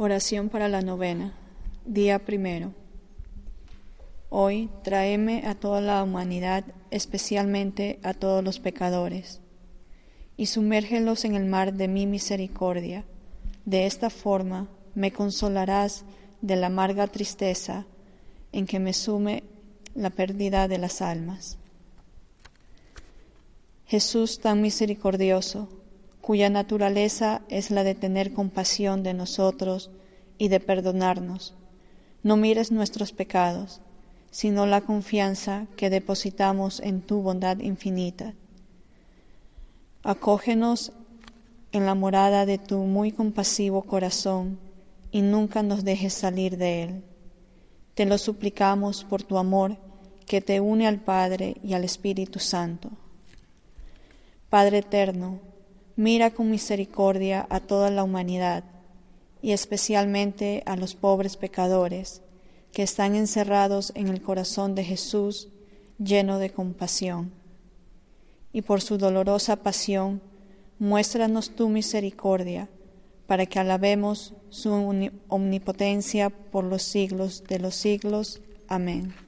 Oración para la novena. Día primero. Hoy tráeme a toda la humanidad, especialmente a todos los pecadores, y sumérgelos en el mar de mi misericordia. De esta forma me consolarás de la amarga tristeza en que me sume la pérdida de las almas. Jesús tan misericordioso, cuya naturaleza es la de tener compasión de nosotros y de perdonarnos. No mires nuestros pecados, sino la confianza que depositamos en tu bondad infinita. Acógenos en la morada de tu muy compasivo corazón y nunca nos dejes salir de él. Te lo suplicamos por tu amor que te une al Padre y al Espíritu Santo. Padre eterno, mira con misericordia a toda la humanidad y especialmente a los pobres pecadores que están encerrados en el corazón de Jesús lleno de compasión. Y por su dolorosa pasión, muéstranos tu misericordia para que alabemos su omnipotencia por los siglos de los siglos. Amén.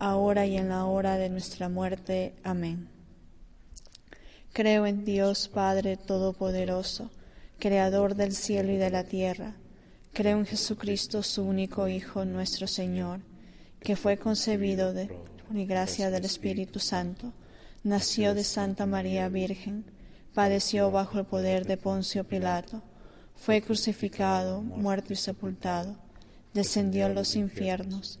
ahora y en la hora de nuestra muerte. Amén. Creo en Dios Padre Todopoderoso, Creador del cielo y de la tierra. Creo en Jesucristo, su único Hijo, nuestro Señor, que fue concebido de y gracia del Espíritu Santo, nació de Santa María Virgen, padeció bajo el poder de Poncio Pilato, fue crucificado, muerto y sepultado, descendió a los infiernos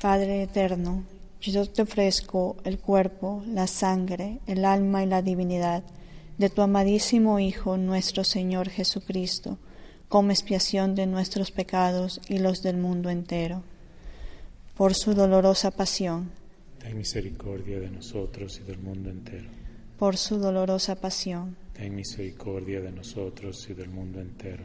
Padre eterno, yo te ofrezco el cuerpo, la sangre, el alma y la divinidad de tu amadísimo Hijo, nuestro Señor Jesucristo, como expiación de nuestros pecados y los del mundo entero. Por su dolorosa pasión. Ten misericordia de nosotros y del mundo entero. Por su dolorosa pasión. Ten misericordia de nosotros y del mundo entero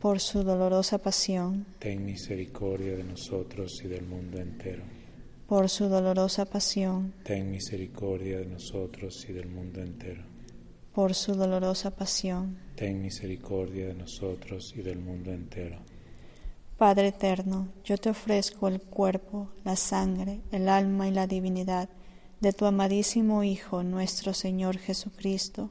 por su dolorosa pasión. Ten misericordia de nosotros y del mundo entero. Por su dolorosa pasión. Ten misericordia de nosotros y del mundo entero. Por su dolorosa pasión. Ten misericordia de nosotros y del mundo entero. Padre eterno, yo te ofrezco el cuerpo, la sangre, el alma y la divinidad de tu amadísimo Hijo, nuestro Señor Jesucristo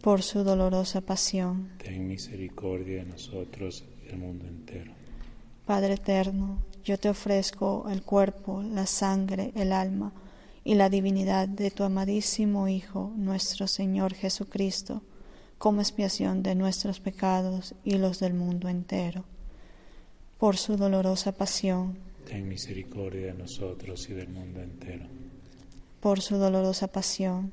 Por su dolorosa pasión, ten misericordia de nosotros y del mundo entero. Padre eterno, yo te ofrezco el cuerpo, la sangre, el alma y la divinidad de tu amadísimo Hijo, nuestro Señor Jesucristo, como expiación de nuestros pecados y los del mundo entero. Por su dolorosa pasión, ten misericordia de nosotros y del mundo entero. Por su dolorosa pasión,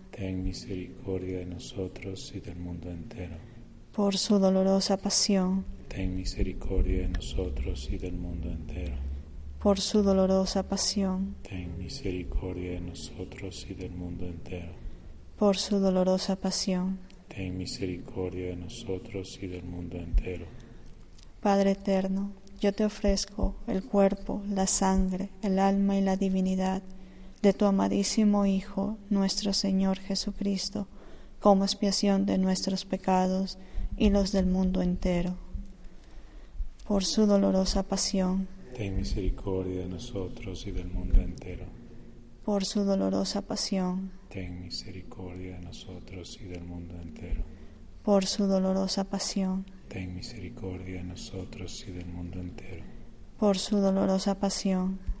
ten misericordia de nosotros y del mundo entero. Por su dolorosa pasión, ten misericordia de nosotros y del mundo entero. Por su dolorosa pasión, ten misericordia de nosotros y del mundo entero. Por su dolorosa pasión, ten misericordia de nosotros y del mundo entero. Padre eterno, yo te ofrezco el cuerpo, la sangre, el alma y la divinidad de tu amadísimo Hijo, nuestro Señor Jesucristo, como expiación de nuestros pecados y los del mundo entero. Por su dolorosa pasión, ten misericordia de nosotros y del mundo entero. Por su dolorosa pasión, ten misericordia de nosotros y del mundo entero. Por su dolorosa pasión, ten misericordia de nosotros y del mundo entero. Por su dolorosa pasión,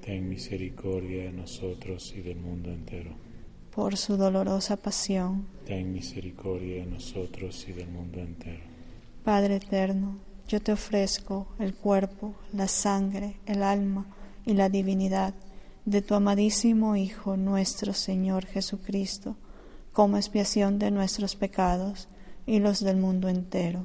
ten misericordia de nosotros y del mundo entero. Por su dolorosa pasión, ten misericordia de nosotros y del mundo entero. Padre eterno, yo te ofrezco el cuerpo, la sangre, el alma y la divinidad de tu amadísimo Hijo, nuestro Señor Jesucristo, como expiación de nuestros pecados y los del mundo entero.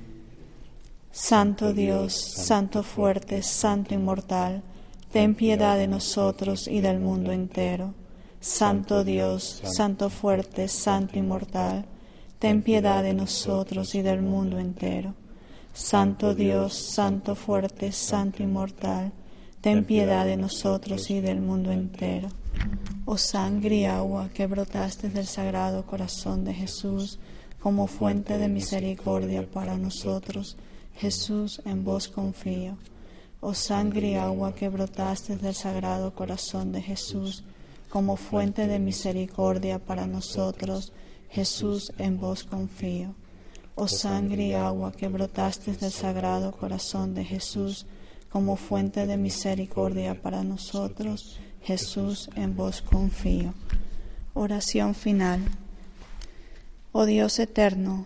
Santo Dios, Santo fuerte, Santo inmortal, ten piedad de nosotros y del mundo entero. Santo Dios, Santo fuerte, Santo inmortal, ten piedad de nosotros y del mundo entero. Santo Dios, Santo fuerte, Santo inmortal, ten piedad de nosotros y del mundo entero. Oh sangre y agua que brotaste del sagrado corazón de Jesús como fuente de misericordia para nosotros, Jesús, en vos confío. Oh sangre y agua que brotaste del sagrado corazón de Jesús como fuente de misericordia para nosotros, Jesús, en vos confío. Oh sangre y agua que brotaste del sagrado corazón de Jesús como fuente de misericordia para nosotros. Jesús, en vos confío. Oración final. Oh Dios eterno,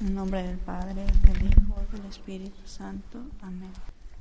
En nombre del Padre, del Hijo del Espíritu Santo. Amén.